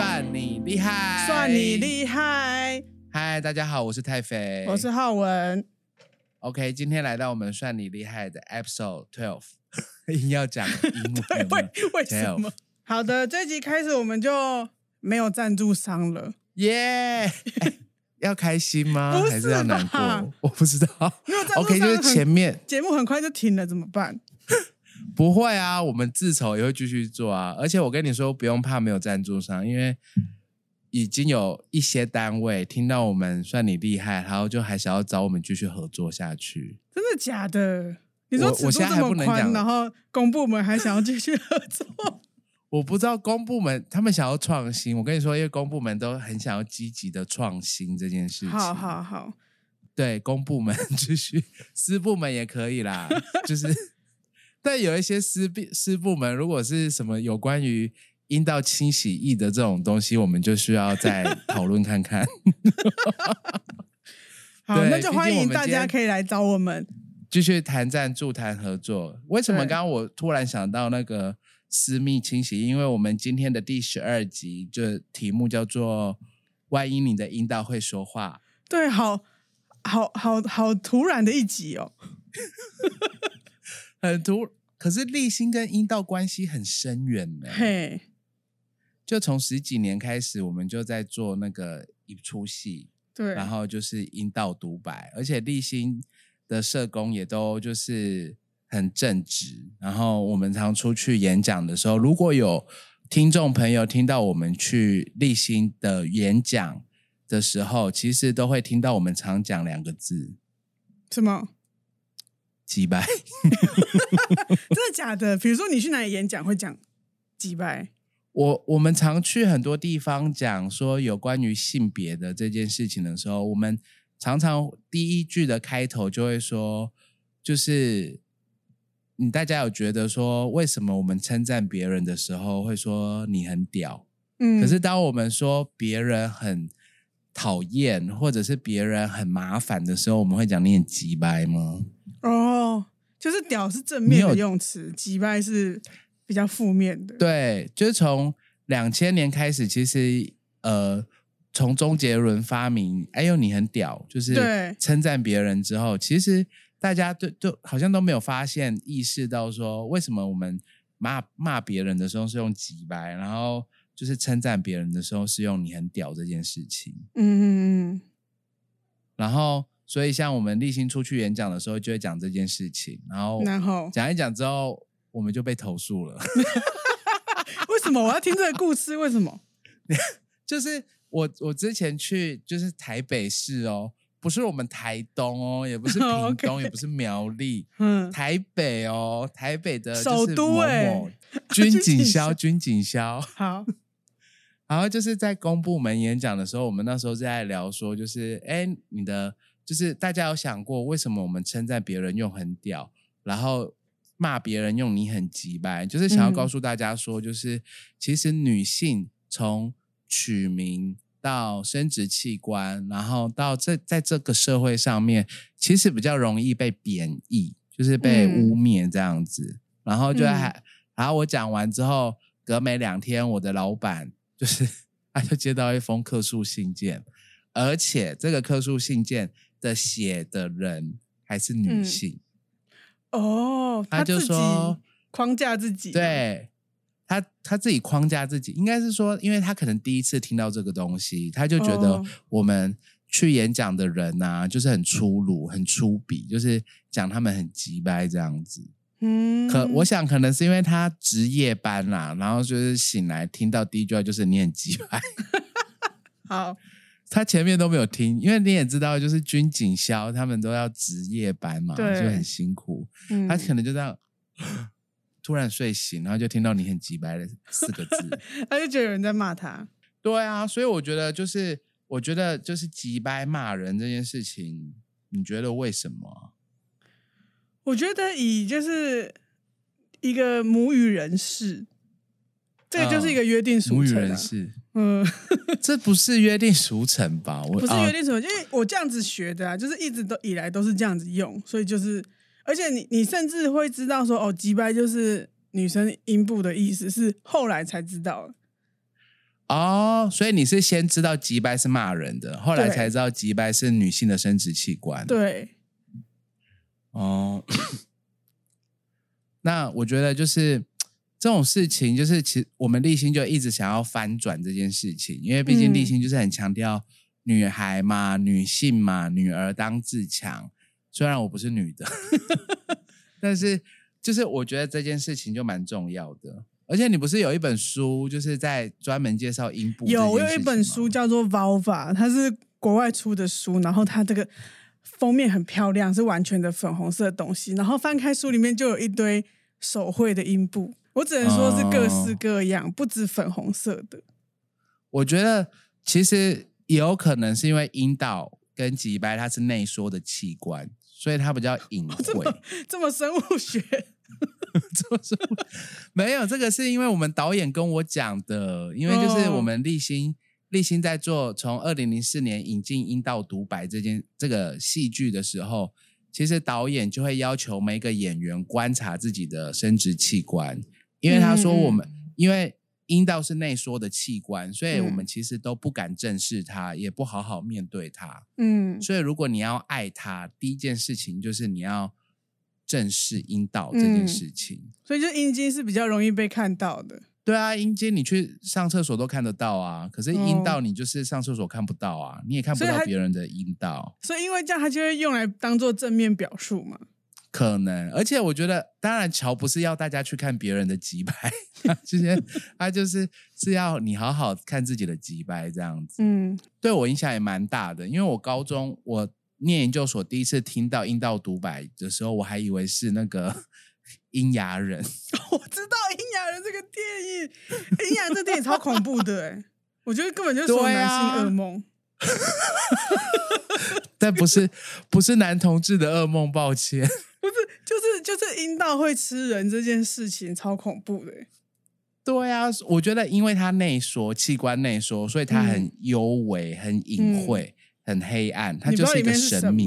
算你厉害》，算你厉害。嗨，大家好，我是太肥，我是浩文。OK，今天来到我们《算你厉害》的 Episode Twelve，硬要讲英文，对，为为什么？好的，这集开始我们就没有赞助商了，耶、yeah! 要开心吗？是还是要难过？我不知道。没有赞助商 OK，就是前面节目很快就停了，怎么办？不会啊，我们自筹也会继续做啊。而且我跟你说，不用怕没有赞助商，因为已经有一些单位听到我们算你厉害，然后就还想要找我们继续合作下去。真的假的？你说尺度这么宽，然后公部门还想要继续合作？我不知道公部门他们想要创新。我跟你说，因为公部门都很想要积极的创新这件事情。好好好，对，公部门 继续，私部门也可以啦，就是。但有一些私私部门，如果是什么有关于阴道清洗液的这种东西，我们就需要再 讨论看看。好，那就欢迎大家可以来找我们继续谈赞助、谈合作。为什么刚刚我突然想到那个私密清洗液？因为我们今天的第十二集就题目叫做“万一你的阴道会说话”。对，好好好好突然的一集哦。很突，可是立心跟阴道关系很深远呢。嘿，就从十几年开始，我们就在做那个一出戏，对，然后就是阴道独白，而且立心的社工也都就是很正直。然后我们常出去演讲的时候，如果有听众朋友听到我们去立心的演讲的时候，其实都会听到我们常讲两个字，什么？机掰，真的假的？比如说你去哪里演讲会讲机掰？我我们常去很多地方讲说有关于性别的这件事情的时候，我们常常第一句的开头就会说，就是你大家有觉得说，为什么我们称赞别人的时候会说你很屌？嗯，可是当我们说别人很讨厌或者是别人很麻烦的时候，我们会讲你很机掰吗？哦，就是“屌”是正面的用词，“击败”是比较负面的。对，就是从两千年开始，其实呃，从周杰伦发明“哎呦你很屌”，就是称赞别人之后，其实大家都都好像都没有发现、意识到说，为什么我们骂骂别人的时候是用“击败”，然后就是称赞别人的时候是用“你很屌”这件事情。嗯嗯嗯，然后。所以，像我们立新出去演讲的时候，就会讲这件事情，然后，然后讲一讲之后，我们就被投诉了。为什么我要听这个故事？为什么？就是我，我之前去就是台北市哦，不是我们台东哦，也不是 屏东.也不是苗栗，嗯，台北哦，台北的首都哎，军警消，军警消，好。然后就是在公部门演讲的时候，我们那时候在聊说，就是哎，你的。就是大家有想过，为什么我们称赞别人用很屌，然后骂别人用你很急白？就是想要告诉大家说，就是、嗯、其实女性从取名到生殖器官，然后到这在这个社会上面，其实比较容易被贬义，就是被污蔑这样子。嗯、然后就还，嗯、然后我讲完之后，隔没两天，我的老板就是 他就接到一封客诉信件，而且这个客诉信件。的写的人还是女性、嗯、哦，他就说框架自己，对他他自己框架自己，应该是说，因为他可能第一次听到这个东西，他就觉得我们去演讲的人呐、啊，就是很粗鲁、很粗鄙，就是讲他们很急掰这样子。嗯，可我想可能是因为他值夜班啦，然后就是醒来听到第一句话就是你很急掰。好。他前面都没有听，因为你也知道，就是军警消他们都要值夜班嘛，就很辛苦。嗯、他可能就这样 突然睡醒，然后就听到你很急掰的四个字，他就觉得有人在骂他。对啊，所以我觉得就是，我觉得就是急掰骂人这件事情，你觉得为什么？我觉得以就是一个母语人士，这个就是一个约定俗成、啊。母语人士。嗯，这不是约定俗成吧？我不是约定俗成，因为我这样子学的啊，就是一直都以来都是这样子用，所以就是，而且你你甚至会知道说，哦，机掰就是女生阴部的意思，是后来才知道。哦，所以你是先知道鸡掰是骂人的，后来才知道鸡掰是女性的生殖器官。对，哦，那我觉得就是这种事情，就是其实我们立新就一直想要翻转这件事情，因为毕竟立新就是很强调女孩嘛、女性嘛、女儿当自强。虽然我不是女的，但是就是我觉得这件事情就蛮重要的。而且你不是有一本书，就是在专门介绍阴部？有，我有一本书叫做《Vulva》，它是国外出的书，然后它这个封面很漂亮，是完全的粉红色的东西。然后翻开书里面就有一堆手绘的阴部，我只能说是各式各样，哦、不止粉红色的。我觉得其实也有可能是因为阴道跟脊白它是内缩的器官，所以它比较隐晦。这么，这么生物学。没有，这个是因为我们导演跟我讲的，因为就是我们立新。立新在做从二零零四年引进阴道独白这件这个戏剧的时候，其实导演就会要求每个演员观察自己的生殖器官，因为他说我们、嗯、因为阴道是内缩的器官，所以我们其实都不敢正视它，也不好好面对它。嗯，所以如果你要爱它，第一件事情就是你要。正视阴道这件事情，嗯、所以就阴茎是比较容易被看到的。对啊，阴茎你去上厕所都看得到啊，可是阴道你就是上厕所看不到啊，你也看不到别人的阴道。所以，因为这样，它就会用来当做正面表述嘛。可能，而且我觉得，当然乔不是要大家去看别人的鸡掰，其 实他就是是要你好好看自己的鸡掰这样子。嗯，对我影响也蛮大的，因为我高中我。念研究所第一次听到阴道独白的时候，我还以为是那个 阴阳人。我知道阴阳人这个电影，阴阳人这电影超恐怖的哎，我觉得根本就是说男性噩梦。啊、但不是不是男同志的噩梦，抱歉。不是，就是就是阴道会吃人这件事情超恐怖的。对啊，我觉得因为它内缩，器官内缩，所以它很幽微、嗯、很隐晦。嗯很黑暗，它就是一个神秘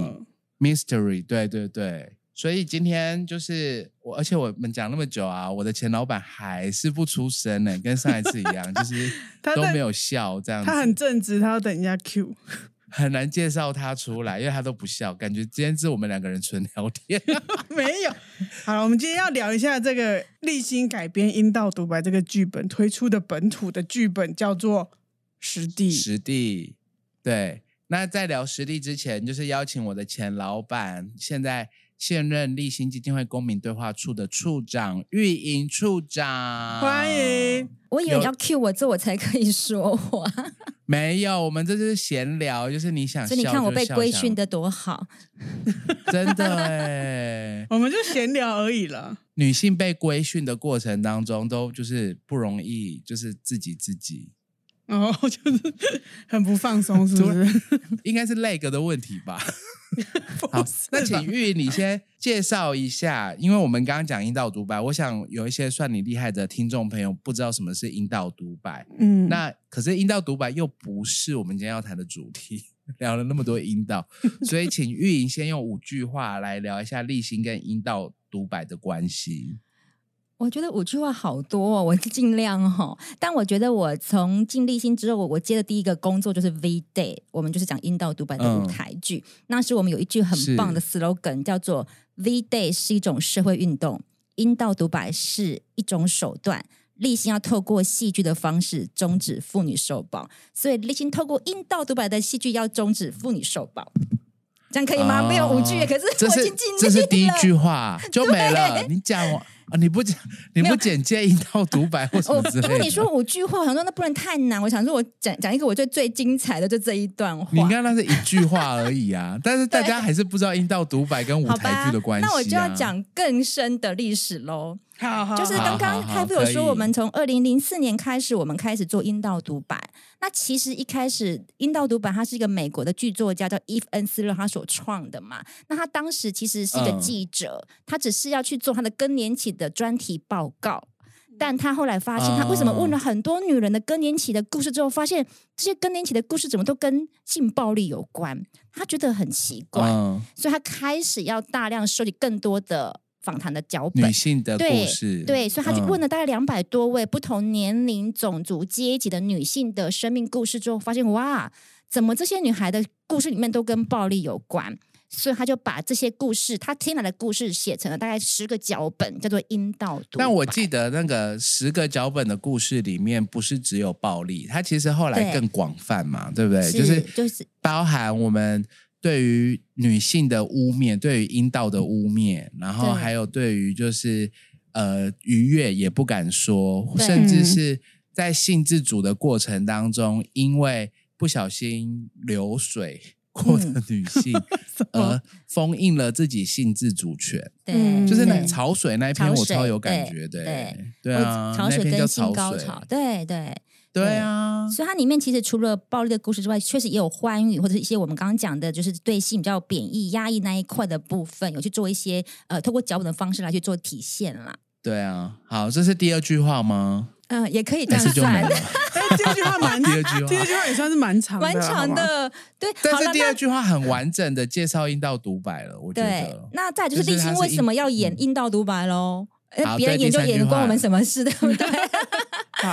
mystery，对对对，所以今天就是我，而且我们讲那么久啊，我的前老板还是不出声呢，跟上一次一样，就是 都没有笑这样子。他很正直，他要等人家 Q，很难介绍他出来，因为他都不笑，感觉今天是我们两个人纯聊天。没有，好了，我们今天要聊一下这个立新改编《阴道独白》这个剧本推出的本土的剧本叫做《实地》，实地，对。那在聊实地之前，就是邀请我的前老板，现在现任立新基金会公民对话处的处长玉莹处长，欢迎。我以为要 cue 我这我才可以说话，没有，我们这是闲聊，就是你想笑，所以你看我被规训的多好，真的哎，我们就闲聊而已了。女性被规训的过程当中，都就是不容易，就是自己自己。哦，就是很不放松，是不是？应该是 leg 的问题吧。好，那请玉你先介绍一下，因为我们刚刚讲阴道独白，我想有一些算你厉害的听众朋友不知道什么是阴道独白。嗯，那可是阴道独白又不是我们今天要谈的主题，聊了那么多阴道，所以请玉莹先用五句话来聊一下立心跟阴道独白的关系。我觉得五句话好多，哦，我尽量哈，哦。但我觉得我从进立新之后，我我接的第一个工作就是 V Day，我们就是讲阴道独白的舞台剧。嗯、那时我们有一句很棒的 slogan，叫做 V Day 是一种社会运动，阴道独白是一种手段。立新要透过戏剧的方式终止妇女受暴，所以立新透过阴道独白的戏剧要终止妇女受暴，这样可以吗？哦、没有五句，可是我已经尽力。这是第一句话就没了，你讲我。啊！你不讲，你不简介阴道独白或什么之类的？因为你说五句话，我想说那不能太难。我想说，我讲讲一个我觉得最精彩的，就这一段话。你看那是一句话而已啊，但是大家还是不知道阴道独白跟舞台剧的关系啊。那我就要讲更深的历史喽。好，好，就是刚刚开夫有说，我们从二零零四年开始，我们开始做阴道独白。那其实一开始阴道独白，它是一个美国的剧作家叫伊芙恩斯勒他所创的嘛。那他当时其实是一个记者，嗯、他只是要去做他的更年期的专题报告。但他后来发现，他为什么问了很多女人的更年期的故事之后，发现这些更年期的故事怎么都跟性暴力有关，他觉得很奇怪，嗯、所以他开始要大量收集更多的。访谈的脚本，女性的故事，对，对，所以他就问了大概两百多位不同年龄、种族、阶级的女性的生命故事之后，发现哇，怎么这些女孩的故事里面都跟暴力有关？所以他就把这些故事，他听来的故事写成了大概十个脚本，叫做《阴道独白》。但我记得那个十个脚本的故事里面，不是只有暴力，它其实后来更广泛嘛，对，对不对？就是就是包含我们对于女性的污蔑，对于阴道的污蔑，然后还有对于就是呃愉悦也不敢说，甚至是在性自主的过程当中，因为不小心流水。过的女性，而封印了自己性自主权。对，就是那潮水那一篇，我超有感觉的。对，对。啊，潮水跟性高潮，对对对啊。所以它里面其实除了暴力的故事之外，确实也有欢愉或者一些我们刚刚讲的，就是对性比较贬义、压抑那一块的部分，有去做一些呃，透过脚本的方式来去做体现啦。对啊，好，这是第二句话吗？嗯，也可以这样算。第二句话蛮，第二句话，第二句话也算是蛮长的，蛮长的。对，但是第二句话很完整的介绍阴道独白了，我觉得。那再就是立新为什么要演阴道独白喽？别人演就演，关我们什么事，对不对？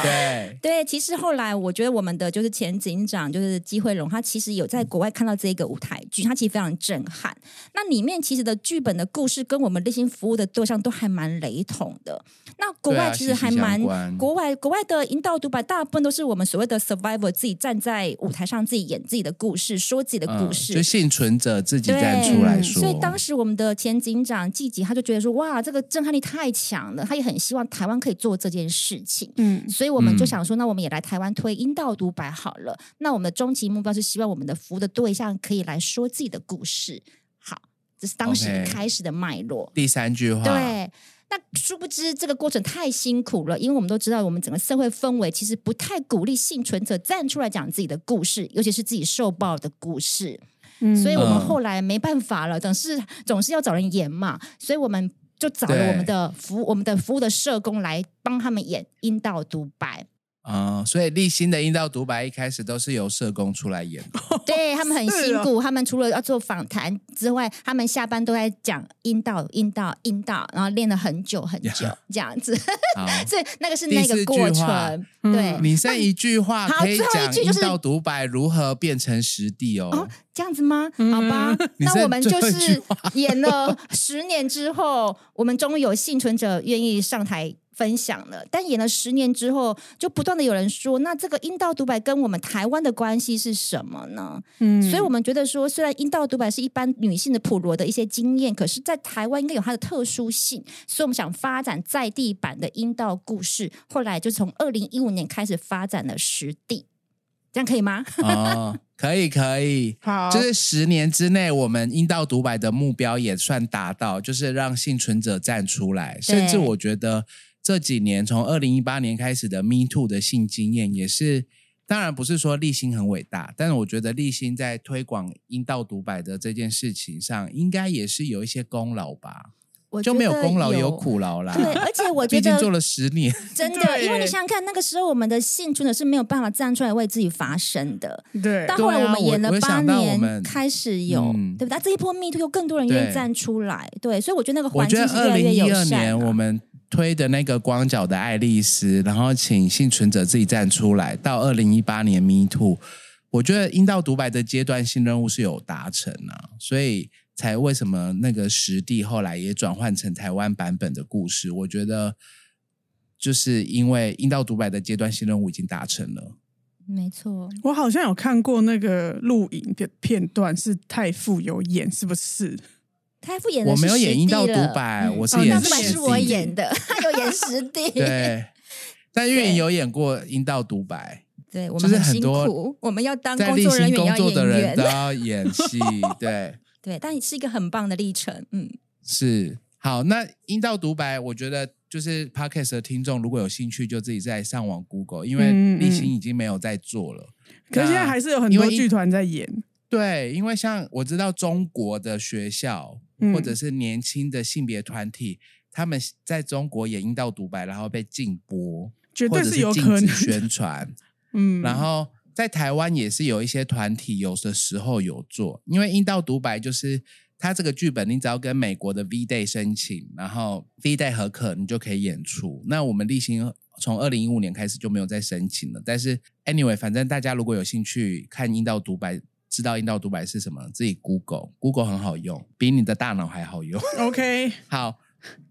对对，其实后来我觉得我们的就是前警长就是季慧荣，他其实有在国外看到这一个舞台剧，他其实非常震撼。那里面其实的剧本的故事跟我们内心服务的对象都还蛮雷同的。那国外其实还蛮、啊、国外国外的引导独白，大部分都是我们所谓的 survivor 自己站在舞台上自己演自己的故事，说自己的故事，嗯、就幸存者自己站出来说。所以当时我们的前警长季吉他就觉得说，哇，这个震撼力太强了，他也很希望台湾可以做这件事情。嗯。所以我们就想说，那我们也来台湾推阴道独白好了。那我们的终极目标是希望我们的服务的对象可以来说自己的故事。好，这是当时开始的脉络。Okay. 第三句话，对。那殊不知这个过程太辛苦了，因为我们都知道，我们整个社会氛围其实不太鼓励幸存者站出来讲自己的故事，尤其是自己受暴的故事。嗯，所以我们后来没办法了，总是总是要找人演嘛，所以我们。就找了我们的服，我们的服务的社工来帮他们演阴道独白。啊、嗯，所以立新的阴道独白一开始都是由社工出来演的，对，他们很辛苦，哦、他们除了要做访谈之外，他们下班都在讲阴道、阴道、阴道，然后练了很久很久这样子，所以那个是那个过程。对，你剩一句话可以讲阴道独白如何变成实地哦，哦，这样子吗？好吧，嗯、那我们就是演了十年之后，我们终于有幸存者愿意上台。分享了，但演了十年之后，就不断的有人说，那这个阴道独白跟我们台湾的关系是什么呢？嗯，所以我们觉得说，虽然阴道独白是一般女性的普罗的一些经验，可是，在台湾应该有它的特殊性，所以我们想发展在地版的阴道故事。后来就从二零一五年开始发展了实地，这样可以吗？哦，可以，可以，好，就是十年之内，我们阴道独白的目标也算达到，就是让幸存者站出来，甚至我觉得。这几年，从二零一八年开始的 Me Too 的性经验，也是当然不是说立新很伟大，但是我觉得立新在推广阴道独白的这件事情上，应该也是有一些功劳吧。我就没有功劳，有苦劳啦。对，而且我觉得 毕竟做了十年，真的，因为你想想看，那个时候我们的性真的是没有办法站出来为自己发声的。对，到后来我们演了八年，开始有，对不对？这一波 Me Too 有更多人愿意站出来。对，所以我觉得那个环境是越来越友善。我们。推的那个光脚的爱丽丝，然后请幸存者自己站出来。到二零一八年 Me Too，我觉得阴道独白的阶段性任务是有达成啊，所以才为什么那个实地后来也转换成台湾版本的故事。我觉得就是因为阴道独白的阶段性任务已经达成了。没错，我好像有看过那个录影的片段，是太傅有演，是不是？他副演的我没有演阴道独白，嗯、我是演实地。是我演的，他有演实地。对，但韵莹有演过阴道独白。对，我们很辛苦，我们要当工作人员，工作的人都要演戏。对，对，但是一个很棒的历程。嗯，是好。那阴道独白，我觉得就是 Podcast 的听众如果有兴趣，就自己在上网 Google，因为立新已经没有在做了。嗯、可是现在还是有很多剧团在演。对，因为像我知道中国的学校。或者是年轻的性别团体，他们在中国也阴道独白，然后被禁播，绝对是有可能或者是禁止宣传。嗯，然后在台湾也是有一些团体，有的时候有做，因为阴道独白就是他这个剧本，你只要跟美国的 V Day 申请，然后 V Day 合可，你就可以演出。那我们例行从二零一五年开始就没有再申请了。但是 anyway，反正大家如果有兴趣看阴道独白，知道阴道独白是什么，自己 Google，Google 很好用，比你的大脑还好用。OK，好。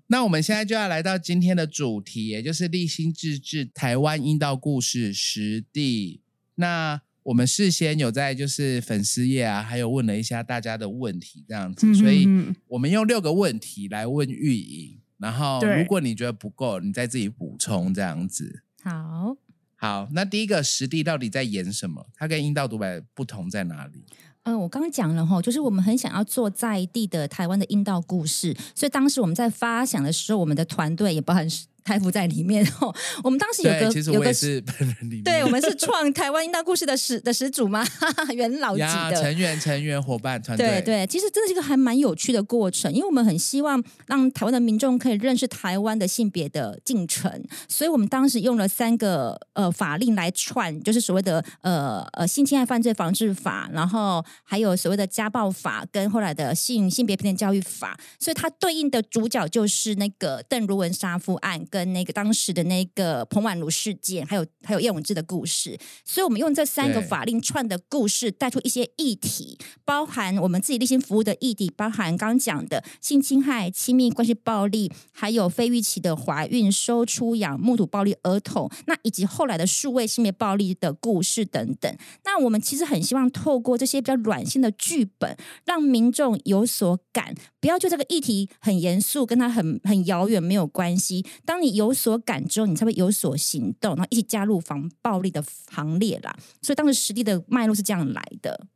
那我们现在就要来到今天的主题，也就是立心自治台湾阴道故事实地。那我们事先有在就是粉丝页啊，还有问了一下大家的问题，这样子，嗯、哼哼所以我们用六个问题来问玉颖，然后如果你觉得不够，你再自己补充，这样子。好，好，那第一个实地到底在演什么？它跟阴道独白不同在哪里？嗯、我刚刚讲了哈，就是我们很想要做在地的台湾的阴道故事，所以当时我们在发想的时候，我们的团队也包含。台服在里面。哦，我们当时有个其实我也是本人里面，对，我们是 创台湾阴道故事的始的始祖嘛，元老级的。成员成员伙伴团队，对对，其实真的是一个还蛮有趣的过程，因为我们很希望让台湾的民众可以认识台湾的性别的进程，所以我们当时用了三个呃法令来串，就是所谓的呃呃性侵害犯罪防治法，然后还有所谓的家暴法跟后来的性性别平等教育法，所以它对应的主角就是那个邓如文杀夫案跟。跟那个当时的那个彭婉如事件，还有还有叶永志的故事，所以我们用这三个法令串的故事，带出一些议题，包含我们自己立心服务的议题，包含刚刚讲的性侵害、亲密关系暴力，还有非预期的怀孕、收出养、目睹暴力儿童，那以及后来的数位性别暴力的故事等等。那我们其实很希望透过这些比较软性的剧本，让民众有所感，不要就这个议题很严肃，跟他很很遥远没有关系。当你有所感之后，你才会有所行动，然后一起加入防暴力的行列啦。所以当时实地的脉络是这样来的。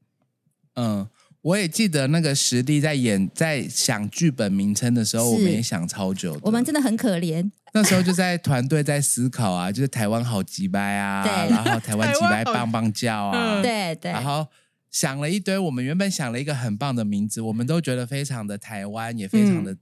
嗯，我也记得那个实地在演在想剧本名称的时候，我们也想超久。我们真的很可怜。那时候就在团队在思考啊，就是台湾好鸡掰啊，对然后台湾鸡掰棒棒叫啊，对对。然后想了一堆，我们原本想了一个很棒的名字，我们都觉得非常的台湾，也非常的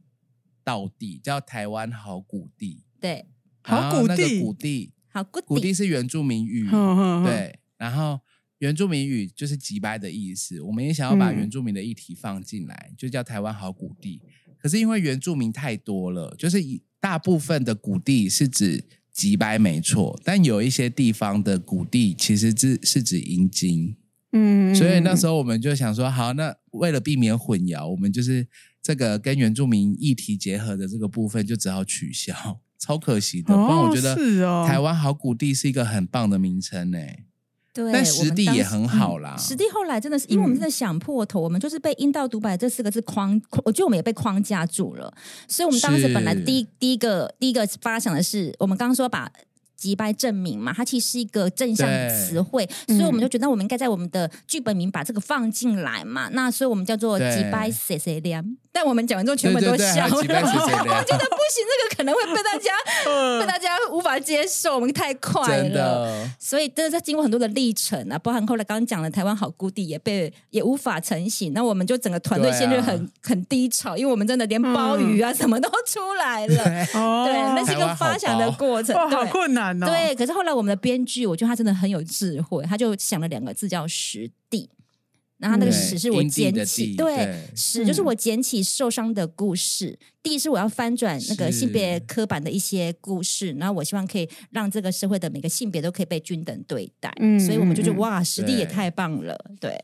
道地，嗯、叫台湾好谷地。对，好谷地，那个谷地，好谷地，古地是原住民语，呵呵呵对，然后原住民语就是机掰的意思。我们也想要把原住民的议题放进来，嗯、就叫台湾好谷地。可是因为原住民太多了，就是以大部分的谷地是指机掰没错，但有一些地方的谷地其实是是指阴茎，嗯，所以那时候我们就想说，好，那为了避免混淆，我们就是这个跟原住民议题结合的这个部分就只好取消。超可惜的，不然我觉得台湾好古地是一个很棒的名称呢。对，但实地也很好啦。实地后来真的是，因为我们真的想破头，我们就是被“阴道独白”这四个字框，我觉得我们也被框架住了。所以，我们当时本来第一第一个第一个发想的是，我们刚刚说把“击败”证明嘛，它其实是一个正向词汇，所以我们就觉得我们应该在我们的剧本名把这个放进来嘛。那所以我们叫做“击败 C C 两”。但我们讲完之后，全部都笑了。我觉得不行，这个可能会被大家被大家无法接受，我们太快了。所以，真的在经过很多的历程啊，包含后来刚刚讲的台湾好谷地也被也无法成型。那我们就整个团队陷入很很低潮，因为我们真的连鲍鱼啊什么都出来了。对，那是一个发想的过程，好困难哦。对，可是后来我们的编剧，我觉得他真的很有智慧，他就想了两个字叫实地。然后那个屎是我捡起，对，屎就是我捡起受伤的故事。地是我要翻转那个性别刻板的一些故事，然后我希望可以让这个社会的每个性别都可以被均等对待。嗯，所以我们就觉得哇，实地也太棒了，对。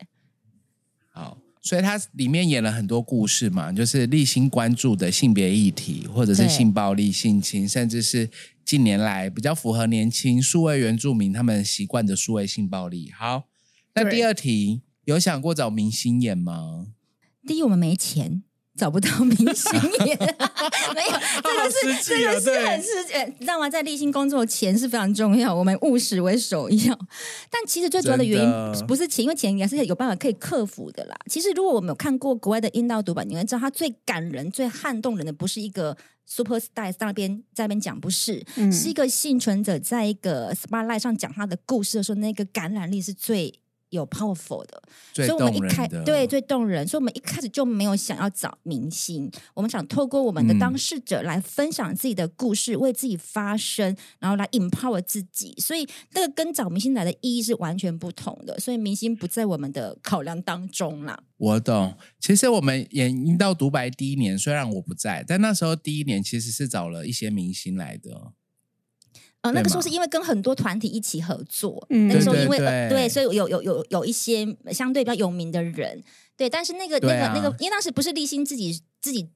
好，所以它里面演了很多故事嘛，就是立心关注的性别议题，或者是性暴力、性侵，甚至是近年来比较符合年轻数位原住民他们习惯的数位性暴力。好，那第二题。有想过找明星演吗？第一，我们没钱，找不到明星演。没有，这个是这个是很是，你知道吗？在立新工作，钱是非常重要，我们务实为首要。但其实最主要的原因不是钱，因为钱也是有办法可以克服的啦。其实，如果我们有看过国外的阴道独白，你会知道，它最感人、最撼动人的，不是一个 super star 在那边在那边讲，不是，嗯、是一个幸存者在一个 spotlight 上讲他的故事的时候，那个感染力是最。有 powerful 的，最所以我们一开对最动人，所以我们一开始就没有想要找明星，我们想透过我们的当事者来分享自己的故事，嗯、为自己发声，然后来 empower 自己。所以那个跟找明星来的意义是完全不同的，所以明星不在我们的考量当中啦。我懂，其实我们演阴道独白第一年，虽然我不在，但那时候第一年其实是找了一些明星来的。呃，那个时候是因为跟很多团体一起合作，那个时候因为对，对，对，对，所以有有有有一些相对比较有名的人，对，但是那个、啊、那个那个，因为当时不是立新自己自己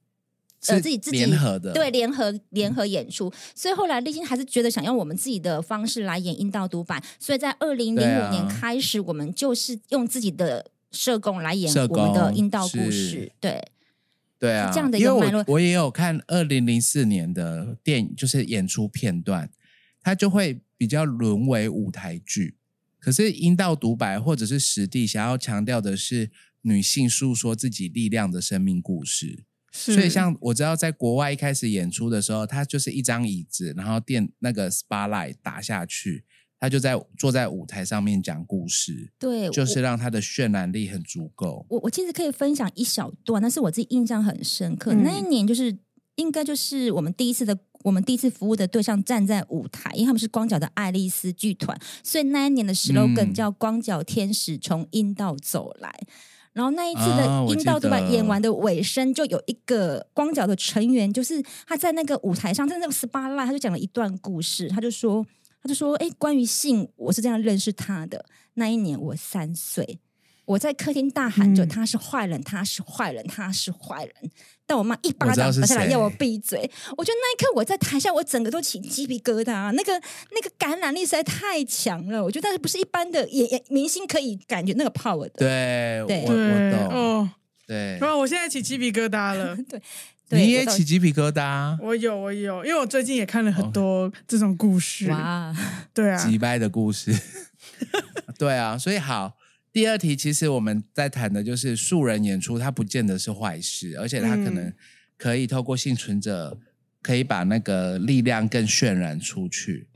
呃自己自己联合的，对，联合联合演出，所以后来立新还是觉得想用我们自己的方式来演阴道独白，所以在二零零五年开始，我们就是用自己的社工来演我们的阴道故事，对对啊，这样的一个脉络，我，我也有看二零零四年的电影，就是演出片段。它就会比较沦为舞台剧，可是阴道独白或者是实地想要强调的是女性诉说自己力量的生命故事，所以像我知道在国外一开始演出的时候，它就是一张椅子，然后电那个 spotlight 打下去，他就在坐在舞台上面讲故事，对，就是让他的渲染力很足够。我我其实可以分享一小段，但是我自己印象很深刻，嗯、那一年就是应该就是我们第一次的。我们第一次服务的对象站在舞台，因为他们是光脚的爱丽丝剧团，所以那一年的 slogan 叫“光脚天使从阴道走来”。嗯、然后那一次的阴道独白演完的尾声，就有一个光脚的成员，就是他在那个舞台上，在那个 spotlight，他就讲了一段故事，他就说，他就说，哎，关于性，我是这样认识他的。那一年我三岁。我在客厅大喊着：“他是坏人，他是坏人，他是坏人！”但我妈一巴掌打下来，要我闭嘴。我觉得那一刻我在台下，我整个都起鸡皮疙瘩。那个那个感染力实在太强了，我觉得那不是一般的演演明星可以感觉那个 power 的。对，对，我我懂。哦，对。不然我现在起鸡皮疙瘩了。对，你也起鸡皮疙瘩？我有，我有，因为我最近也看了很多这种故事。哇，对啊，击败的故事。对啊，所以好。第二题，其实我们在谈的就是素人演出，它不见得是坏事，而且它可能可以透过幸存者，可以把那个力量更渲染出去。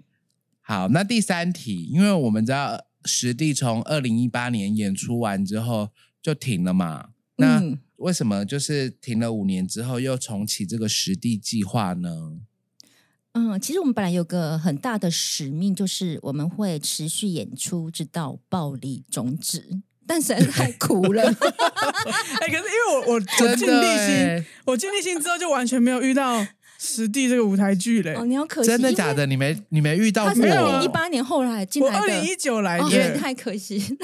好，那第三题，因为我们知道实地从二零一八年演出完之后就停了嘛，那为什么就是停了五年之后又重启这个实地计划呢？嗯，其实我们本来有个很大的使命，就是我们会持续演出，直到暴力终止。但实在是太苦了。哎、欸，可是因为我我我 尽力心，我尽力心之后就完全没有遇到实地这个舞台剧嘞。哦，你好可惜，真的假的？你没你没遇到过？二零一八年后来进来的，我二零一九来的，哦，太可惜。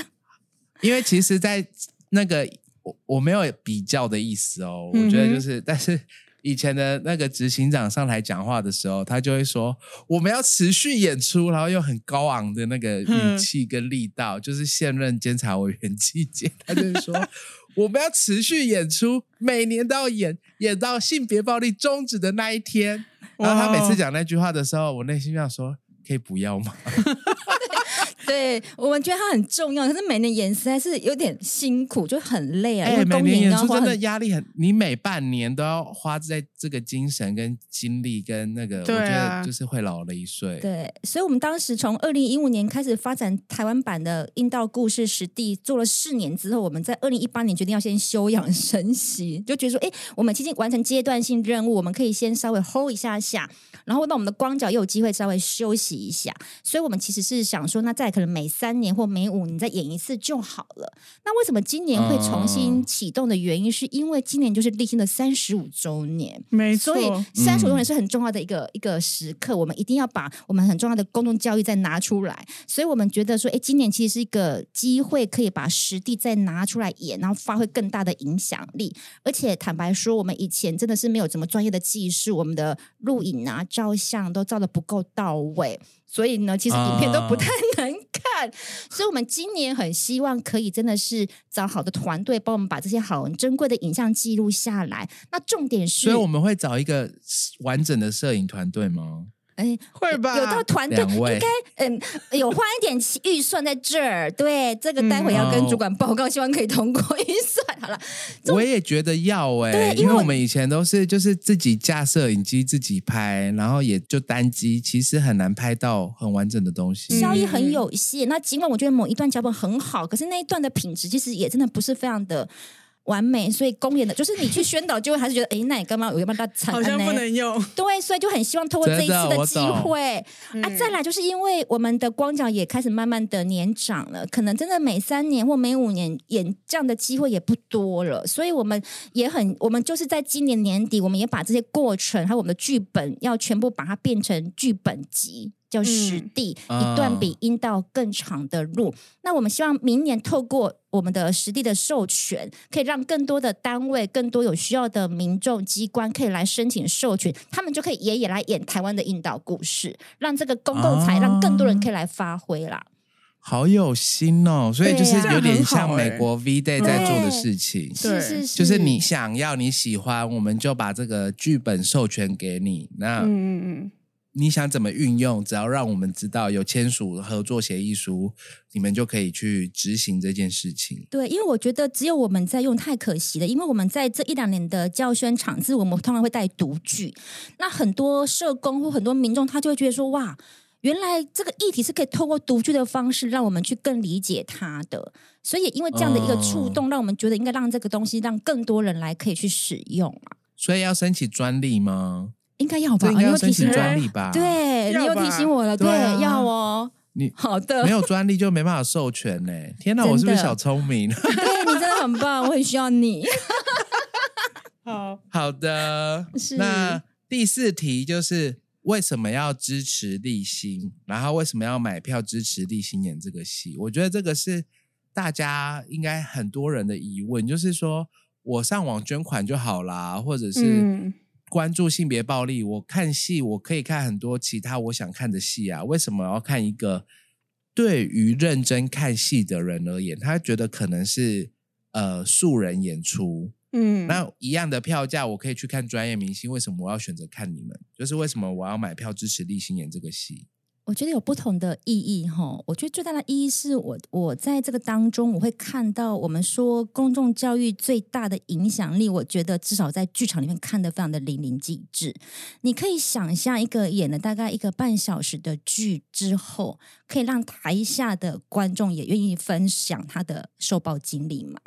因为其实，在那个我我没有比较的意思哦，我觉得就是，嗯、但是。以前的那个执行长上台讲话的时候，他就会说：“我们要持续演出，然后用很高昂的那个语气跟力道。嗯”就是现任监察委员季检，他就会说：“我们要持续演出，每年都要演，演到性别暴力终止的那一天。”然后他每次讲那句话的时候，我内心就想说：“可以不要吗？” 对，我们觉得它很重要，可是每年演实在是有点辛苦，就很累啊。哎、欸，每年演出真的压力很，你每半年都要花在这个精神跟精力跟那个，啊、我觉得就是会老了一岁。对，所以我们当时从二零一五年开始发展台湾版的阴道故事实地，做了四年之后，我们在二零一八年决定要先休养生息，就觉得说，哎，我们已经完成阶段性任务，我们可以先稍微 hold 一下下，然后让我们的光脚又有机会稍微休息一下。所以我们其实是想说，那再。可能每三年或每五年再演一次就好了。那为什么今年会重新启动的原因，是因为今年就是立新的三十五周年，没错。所以三十五周年是很重要的一个、嗯、一个时刻，我们一定要把我们很重要的公众教育再拿出来。所以我们觉得说，哎，今年其实是一个机会，可以把实地再拿出来演，然后发挥更大的影响力。而且坦白说，我们以前真的是没有什么专业的技术，我们的录影啊、照相都照的不够到位。所以呢，其实影片都不太能所以我们今年很希望可以真的是找好的团队帮我们把这些好珍贵的影像记录下来。那重点是，所以我们会找一个完整的摄影团队吗？哎，会吧？有到团队应该嗯有花一点预算在这儿，对，这个待会要跟主管报告，嗯、希望可以通过预算。好了，我也觉得要哎、欸，因为我们以前都是就是自己架摄影机自己拍，然后也就单机，其实很难拍到很完整的东西，效益很有限。那尽管我觉得某一段脚本很好，可是那一段的品质其实也真的不是非常的。完美，所以公演的就是你去宣导，就会还是觉得，哎，那你干嘛我要帮他惨？好像不能用。对，所以就很希望透过这一次的机会啊，再来就是因为我们的光脚也开始慢慢的年长了，可能真的每三年或每五年演这样的机会也不多了，所以我们也很，我们就是在今年年底，我们也把这些过程还有我们的剧本要全部把它变成剧本集。叫实地、嗯、一段比阴道更长的路。哦、那我们希望明年透过我们的实地的授权，可以让更多的单位、更多有需要的民众机关可以来申请授权，他们就可以也也来演台湾的阴道故事，让这个公共财让更多人可以来发挥啦。好有心哦，所以就是有点像美国 V Day 在做的事情，是是是，就是你想要你喜欢，我们就把这个剧本授权给你。那嗯嗯嗯。你想怎么运用？只要让我们知道有签署合作协议书，你们就可以去执行这件事情。对，因为我觉得只有我们在用太可惜了，因为我们在这一两年的教宣场次，我们通常会带读剧，那很多社工或很多民众，他就会觉得说：哇，原来这个议题是可以透过读剧的方式，让我们去更理解它的。所以，因为这样的一个触动，让我们觉得应该让这个东西让更多人来可以去使用啊。所以要申请专利吗？应该要吧，应该要申请专利吧？对，你又提醒我了，对，要哦。你好的，没有专利就没办法授权呢。天哪，我是不是小聪明？对，你真的很棒，我很需要你。好好的，那第四题就是为什么要支持立新？然后为什么要买票支持立新演这个戏？我觉得这个是大家应该很多人的疑问，就是说我上网捐款就好啦，或者是。嗯关注性别暴力，我看戏我可以看很多其他我想看的戏啊，为什么要看一个？对于认真看戏的人而言，他觉得可能是呃素人演出，嗯，那一样的票价我可以去看专业明星，为什么我要选择看你们？就是为什么我要买票支持立心演这个戏？我觉得有不同的意义哈。我觉得最大的意义是我我在这个当中，我会看到我们说公众教育最大的影响力。我觉得至少在剧场里面看得非常的淋漓尽致。你可以想象一个演了大概一个半小时的剧之后，可以让台下的观众也愿意分享他的受暴经历嘛？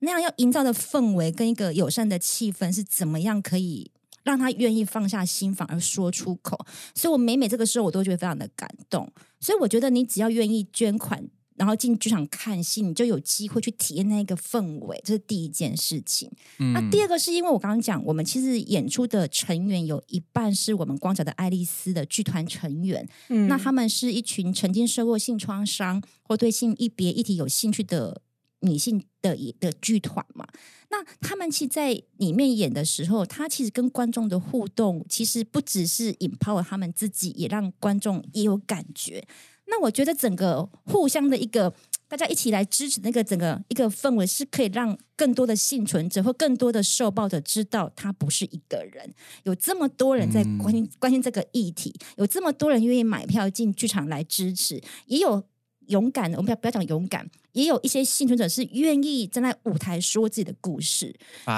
那样要营造的氛围跟一个友善的气氛是怎么样可以？让他愿意放下心房而说出口，所以我每每这个时候我都觉得非常的感动。所以我觉得你只要愿意捐款，然后进剧场看戏，你就有机会去体验那个氛围，这是第一件事情。嗯、那第二个是因为我刚刚讲，我们其实演出的成员有一半是我们光脚的爱丽丝的剧团成员，嗯、那他们是一群曾经受过性创伤或对性一别议题有兴趣的。女性的的剧团嘛，那他们其实在里面演的时候，他其实跟观众的互动，其实不只是 empower 他们自己，也让观众也有感觉。那我觉得整个互相的一个大家一起来支持那个整个一个氛围，是可以让更多的幸存者或更多的受暴者知道，他不是一个人，有这么多人在关心、嗯、关心这个议题，有这么多人愿意买票进剧场来支持，也有。勇敢的，我们不要不要讲勇敢，也有一些幸存者是愿意站在舞台说自己的故事，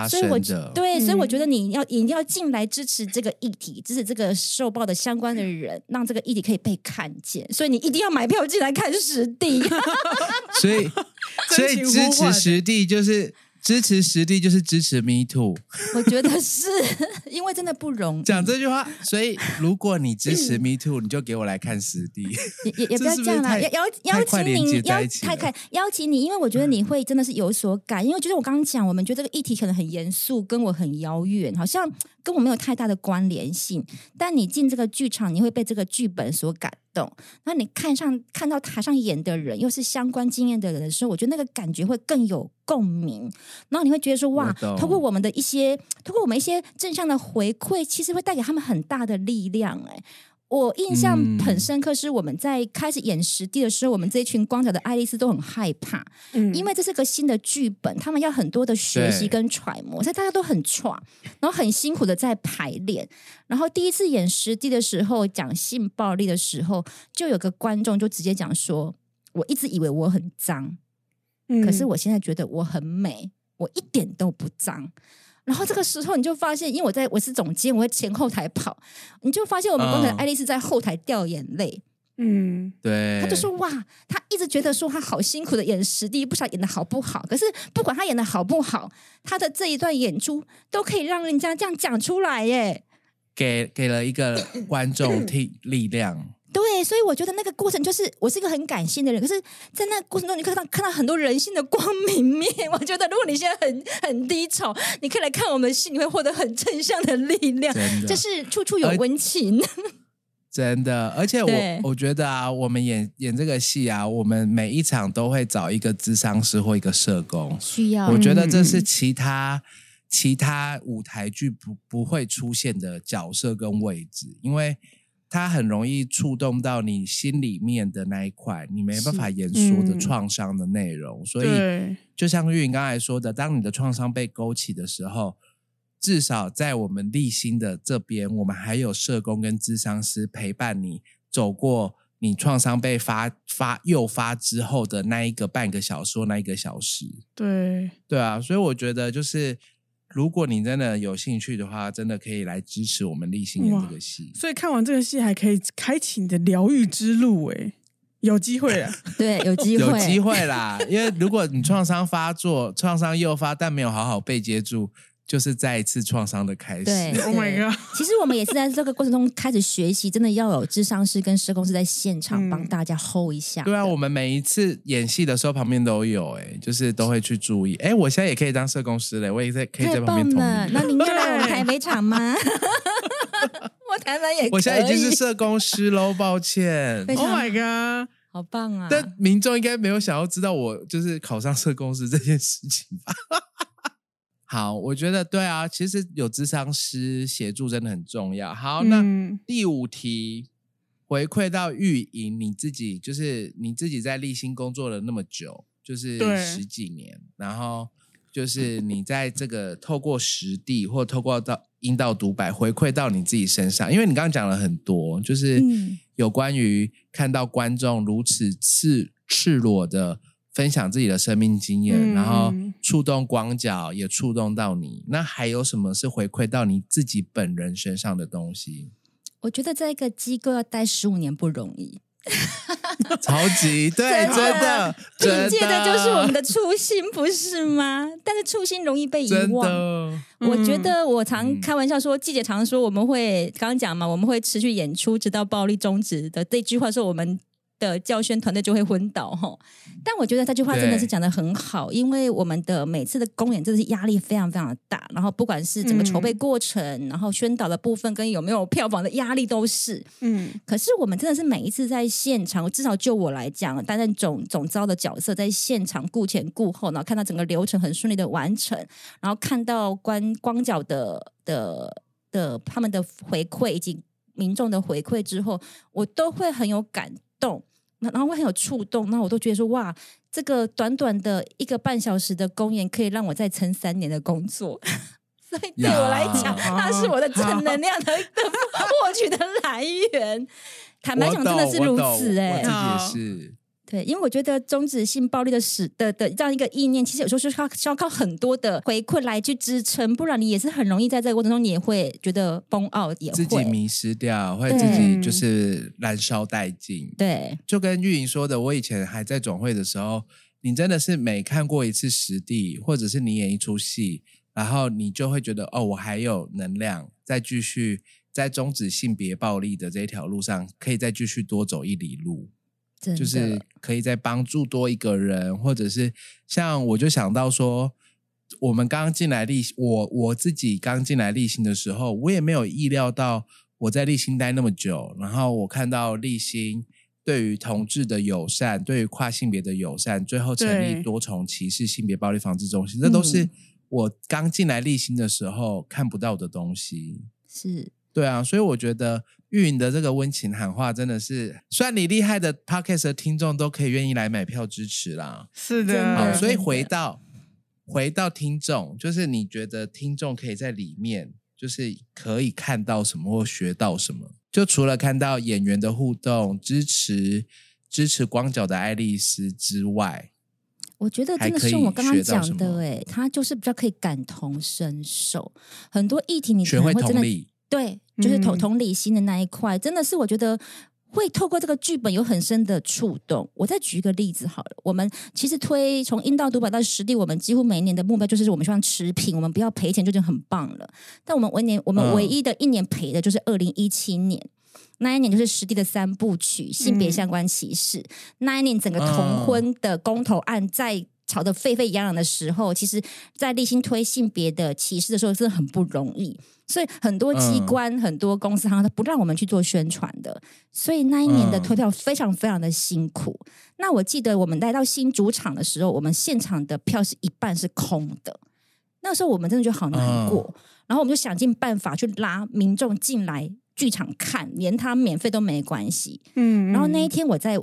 所以我对，嗯、所以我觉得你要一定要进来支持这个议题，支持这个受暴的相关的人，让这个议题可以被看见。所以你一定要买票进来看实地。所以，所以支持实地就是。支持实地就是支持 Me Too，我觉得是 因为真的不容易。讲这句话，所以如果你支持 Me Too，你就给我来看实地，也也也 不要这样啦，邀邀邀请你，邀太开邀请你，因为我觉得你会真的是有所感，因为就是我刚刚讲，我们觉得这个议题可能很严肃，跟我很遥远，好像跟我没有太大的关联性，但你进这个剧场，你会被这个剧本所感动，那你看上看到台上演的人，又是相关经验的人的时候，我觉得那个感觉会更有共鸣，然后你会觉得说哇，通过我们的一些，通过我们一些正向的回馈，其实会带给他们很大的力量。哎，我印象很深刻，是我们在开始演实地的时候，嗯、我们这一群光脚的爱丽丝都很害怕，嗯、因为这是个新的剧本，他们要很多的学习跟揣摩，所以大家都很闯，然后很辛苦的在排练。然后第一次演实地的时候，讲性暴力的时候，就有个观众就直接讲说：“我一直以为我很脏，嗯、可是我现在觉得我很美，我一点都不脏。”然后这个时候你就发现，因为我在我是总监，我会前后台跑，你就发现我们光头爱丽丝在后台掉眼泪。嗯，对。他就说：“哇，他一直觉得说他好辛苦的演实地，不晓得演的好不好。可是不管他演的好不好，他的这一段演出都可以让人家这样讲出来耶，给给了一个观众听 力量。”对，所以我觉得那个过程就是我是一个很感性的人，可是，在那个过程中，你看到看到很多人性的光明面。我觉得，如果你现在很很低潮，你可以来看我们的戏，你会获得很正向的力量，就是处处有温情。真的，而且我对我觉得啊，我们演演这个戏啊，我们每一场都会找一个智商师或一个社工，需要。我觉得这是其他、嗯、其他舞台剧不不会出现的角色跟位置，因为。它很容易触动到你心里面的那一块，你没办法言说的创伤的内容。嗯、所以，就像玉莹刚才说的，当你的创伤被勾起的时候，至少在我们立心的这边，我们还有社工跟咨商师陪伴你走过你创伤被发发诱发之后的那一个半个小时或那一个小时。对，对啊，所以我觉得就是。如果你真的有兴趣的话，真的可以来支持我们立新演这个戏。所以看完这个戏，还可以开启你的疗愈之路。哎，有机会啊！对，有机会，有机会啦。因为如果你 创伤发作、创伤诱发，但没有好好被接住。就是再一次创伤的开始。对，Oh my god！其实我们也是在这个过程中开始学习，真的要有智商师跟社工师在现场帮大家 hold 一下。对啊，我们每一次演戏的时候旁边都有，哎，就是都会去注意。哎，我现在也可以当社工师嘞，我也在可以在旁边。那您就来我们台北场吗？我台南也可以。我现在已经是社工师喽，抱歉。Oh my god！好棒啊！但民众应该没有想要知道我就是考上社工师这件事情吧？好，我觉得对啊，其实有咨商师协助真的很重要。好，那第五题，回馈到玉莹，你自己就是你自己在立新工作了那么久，就是十几年，然后就是你在这个透过实地或透过到阴道独白回馈到你自己身上，因为你刚刚讲了很多，就是有关于看到观众如此赤赤裸的。分享自己的生命经验，嗯、然后触动光脚，也触动到你。那还有什么是回馈到你自己本人身上的东西？我觉得在一个机构要待十五年不容易，超级对，真的，凭借的就是我们的初心，不是吗？但是初心容易被遗忘。我觉得我常开玩笑说，季姐常说我们会刚刚讲嘛，我们会持续演出，直到暴力终止的这句话，说我们。的教宣团队就会昏倒哈，但我觉得这句话真的是讲的很好，因为我们的每次的公演真的是压力非常非常的大，然后不管是整个筹备过程，嗯、然后宣导的部分跟有没有票房的压力都是，嗯，可是我们真的是每一次在现场，至少就我来讲，担任总总招的角色，在现场顾前顾后，然后看到整个流程很顺利的完成，然后看到观光角的的的他们的回馈以及民众的回馈之后，我都会很有感动。然后会很有触动，那我都觉得说哇，这个短短的一个半小时的公演，可以让我再撑三年的工作，所以对我来讲，那是我的正能量的 获取的来源。坦白讲，真的是如此哎、欸，我自己也是。对，因为我觉得终止性暴力的使的的这样一个意念，其实有时候是靠需要靠很多的回馈来去支撑，不然你也是很容易在这个过程中，你也会觉得崩傲，也会自己迷失掉，会自己就是燃烧殆尽。对，就跟玉莹说的，我以前还在总会的时候，你真的是每看过一次实地，或者是你演一出戏，然后你就会觉得哦，我还有能量再继续在终止性别暴力的这条路上，可以再继续多走一里路。就是可以再帮助多一个人，或者是像我就想到说，我们刚刚进来立，我我自己刚进来立新的时候，我也没有意料到我在立新待那么久，然后我看到立新对于同志的友善，对于跨性别的友善，最后成立多重歧视性别暴力防治中心，这都是我刚进来立新的时候看不到的东西。是，对啊，所以我觉得玉莹的这个温情喊话真的是，虽然你厉害的 Podcast 的听众都可以愿意来买票支持啦。是的，好，所以回到回到听众，就是你觉得听众可以在里面，就是可以看到什么或学到什么？就除了看到演员的互动、支持支持光脚的爱丽丝之外，我觉得真的是我刚刚讲的，哎，他就是比较可以感同身受，很多议题你可能会真的学会同理。对，就是同同理心的那一块，嗯、真的是我觉得会透过这个剧本有很深的触动。我再举一个例子好了，我们其实推从阴道独白到实地，我们几乎每一年的目标就是我们希望持平，我们不要赔钱就已经很棒了。但我们唯年我们唯一的一年赔的就是二零一七年，嗯、那一年就是实地的三部曲性别相关歧视，嗯、那一年整个同婚的公投案在。吵得沸沸扬扬的时候，其实，在立新推性别的歧视的时候，真的很不容易。所以很多机关、嗯、很多公司，他都不让我们去做宣传的。所以那一年的推票非常非常的辛苦。嗯、那我记得我们来到新主场的时候，我们现场的票是一半是空的。那时候我们真的就好难过，嗯、然后我们就想尽办法去拉民众进来剧场看，连他免费都没关系。嗯，然后那一天我在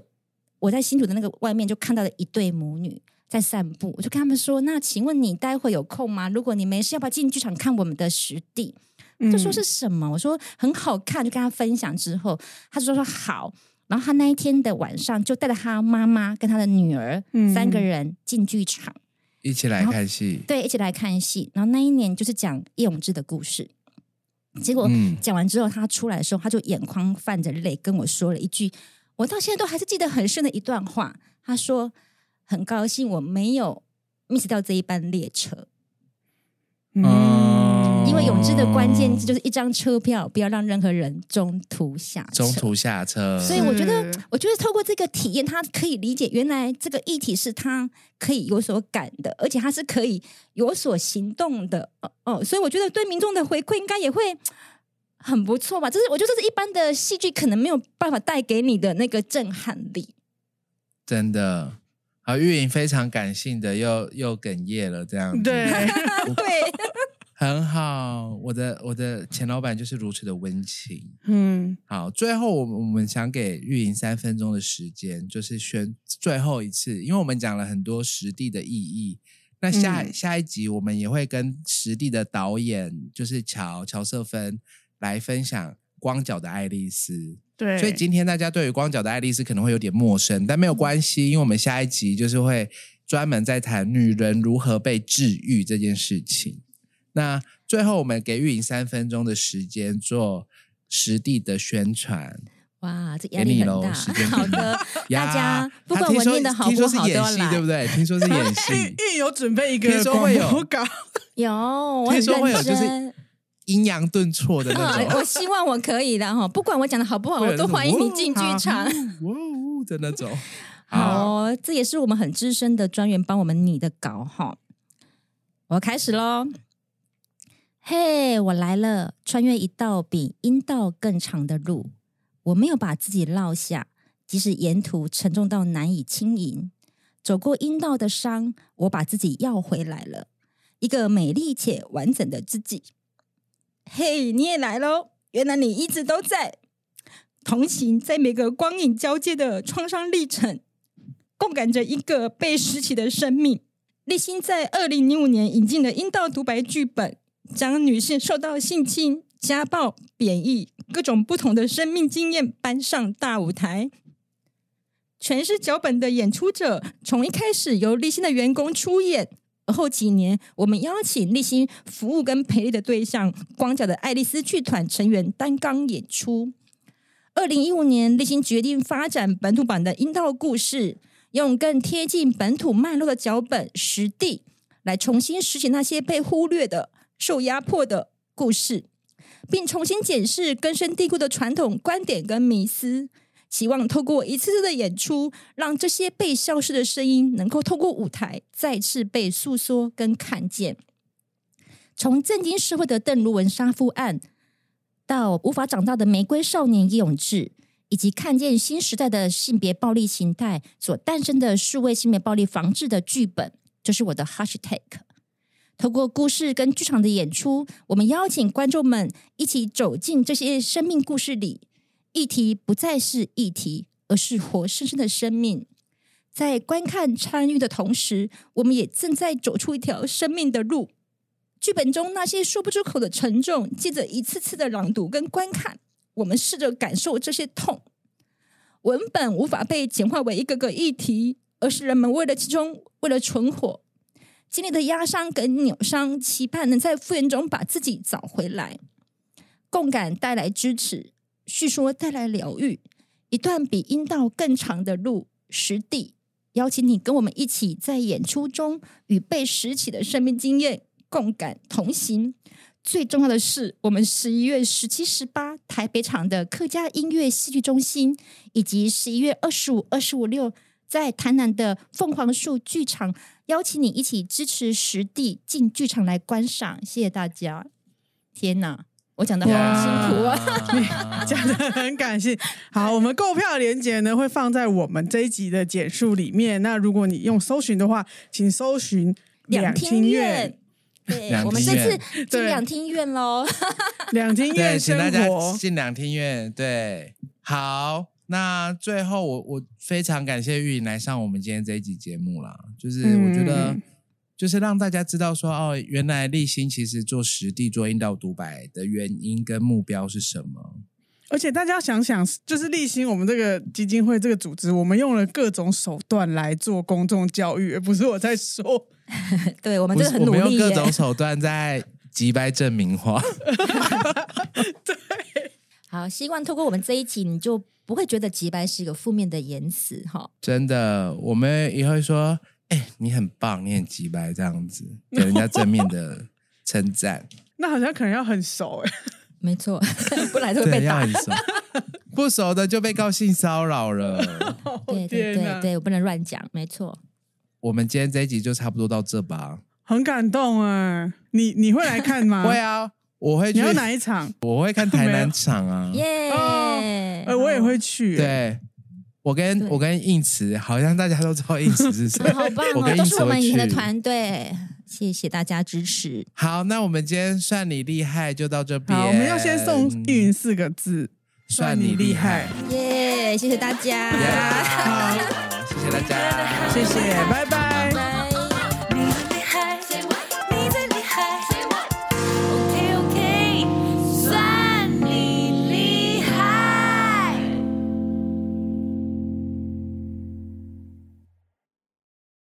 我在新竹的那个外面就看到了一对母女。在散步，我就跟他们说：“那请问你待会有空吗？如果你没事，要不要进剧场看我们的实地？”嗯、就说是什么？我说很好看，就跟他分享之后，他就说说好。然后他那一天的晚上，就带着他妈妈跟他的女儿、嗯、三个人进剧场，一起来看戏。对，一起来看戏。然后那一年就是讲叶永志的故事。结果讲完之后，他出来的时候，他就眼眶泛着泪跟我说了一句，我到现在都还是记得很深的一段话。他说。很高兴我没有 miss 掉这一班列车，嗯，因为永志的关键字就是一张车票，不要让任何人中途下车。中途下车，所以我觉得，我觉得透过这个体验，他可以理解原来这个议题是他可以有所感的，而且他是可以有所行动的。哦哦，所以我觉得对民众的回馈应该也会很不错吧。这是我觉得这是一般的戏剧可能没有办法带给你的那个震撼力，真的。啊，玉莹非常感性的，又又哽咽了，这样子。对 很好。我的我的前老板就是如此的温情。嗯，好，最后我们我们想给玉莹三分钟的时间，就是选最后一次，因为我们讲了很多实地的意义。那下、嗯、下一集我们也会跟实地的导演，就是乔乔瑟芬来分享光脚的爱丽丝。对，所以今天大家对于光脚的爱丽丝可能会有点陌生，但没有关系，因为我们下一集就是会专门在谈女人如何被治愈这件事情。那最后我们给玉莹三分钟的时间做实地的宣传。哇，这压力很大。好的，大家不管我念的好不好都要来，对不对？听说是演戏，玉玉有准备一个广播稿，有，我很认真。抑扬顿挫的那种，我希望我可以的哈，不管我讲的好不好，我都欢迎你进剧场。哇呜的那种，好，这也是我们很资深的专员帮我们拟的稿哈。我要开始喽，嘿，我来了，穿越一道比阴道更长的路，我没有把自己落下，即使沿途沉重到难以轻盈，走过阴道的伤，我把自己要回来了，一个美丽且完整的自己。嘿你也来喽！原来你一直都在同行，在每个光影交界的创伤历程，共感着一个被拾起的生命。立新在二零零五年引进了阴道独白剧本，将女性受到性侵、家暴、贬义各种不同的生命经验搬上大舞台。全是脚本的演出者，从一开始由立新的员工出演。后几年，我们邀请立新服务跟培力的对象光脚的爱丽丝剧团成员担纲演出。二零一五年，立新决定发展本土版的阴道故事，用更贴近本土脉络的脚本实地，来重新拾起那些被忽略的、受压迫的故事，并重新检视根深蒂固的传统观点跟迷思。期望透过一次次的演出，让这些被消失的声音能够透过舞台再次被诉说跟看见。从震惊社会的邓如文杀夫案，到无法长大的玫瑰少年叶永志，以及看见新时代的性别暴力形态所诞生的数位性别暴力防治的剧本，就是我的 hashtag。透过故事跟剧场的演出，我们邀请观众们一起走进这些生命故事里。议题不再是议题，而是活生生的生命。在观看参与的同时，我们也正在走出一条生命的路。剧本中那些说不出口的沉重，借着一次次的朗读跟观看，我们试着感受这些痛。文本无法被简化为一个个议题，而是人们为了其中，为了存活，经历的压伤跟扭伤，期盼能在复原中把自己找回来。共感带来支持，叙说带来疗愈，一段比阴道更长的路，实地。邀请你跟我们一起在演出中与被拾起的生命经验共感同行。最重要的是，我们十一月十七、十八台北场的客家音乐戏剧中心，以及十一月二十五、二十五六在台南的凤凰树剧场，邀请你一起支持实地进剧场来观赏。谢谢大家！天哪！我讲的好辛苦啊，讲的很感谢。好，我们购票链接呢会放在我们这一集的简述里面。那如果你用搜寻的话，请搜寻两厅院。对，我们这次进两厅院喽。两厅院，请大家进两厅院。对，好，那最后我我非常感谢玉莹来上我们今天这一集节目啦，就是我觉得。就是让大家知道说哦，原来立新其实做实地做阴道独白的原因跟目标是什么？而且大家想想，就是立新我们这个基金会这个组织，我们用了各种手段来做公众教育，而不是我在说。对，我们真的很努力，我们用各种手段在击败正名化。对，好，希望透过我们这一集，你就不会觉得击败是一个负面的言辞哈。真的，我们也会说。哎、欸，你很棒，你很直白，这样子给人家正面的称赞。那好像可能要很熟哎，没错，不来就会被打。很熟，不熟的就被告性骚扰了。对对对对，我不能乱讲，没错。我们今天这一集就差不多到这吧。很感动哎，你你会来看吗？会啊，我会去。你要哪一场？我会看台南场啊。耶、yeah，呃，我也会去。对。我跟我跟应慈，好像大家都知道应慈是谁，好棒哦！我跟都是我们以前的团队，谢谢大家支持。好，那我们今天算你厉害，就到这边。好，我们要先送玉云四个字，算你厉害。耶，谢谢大家。Yeah, 好，谢谢大家，谢谢，拜拜。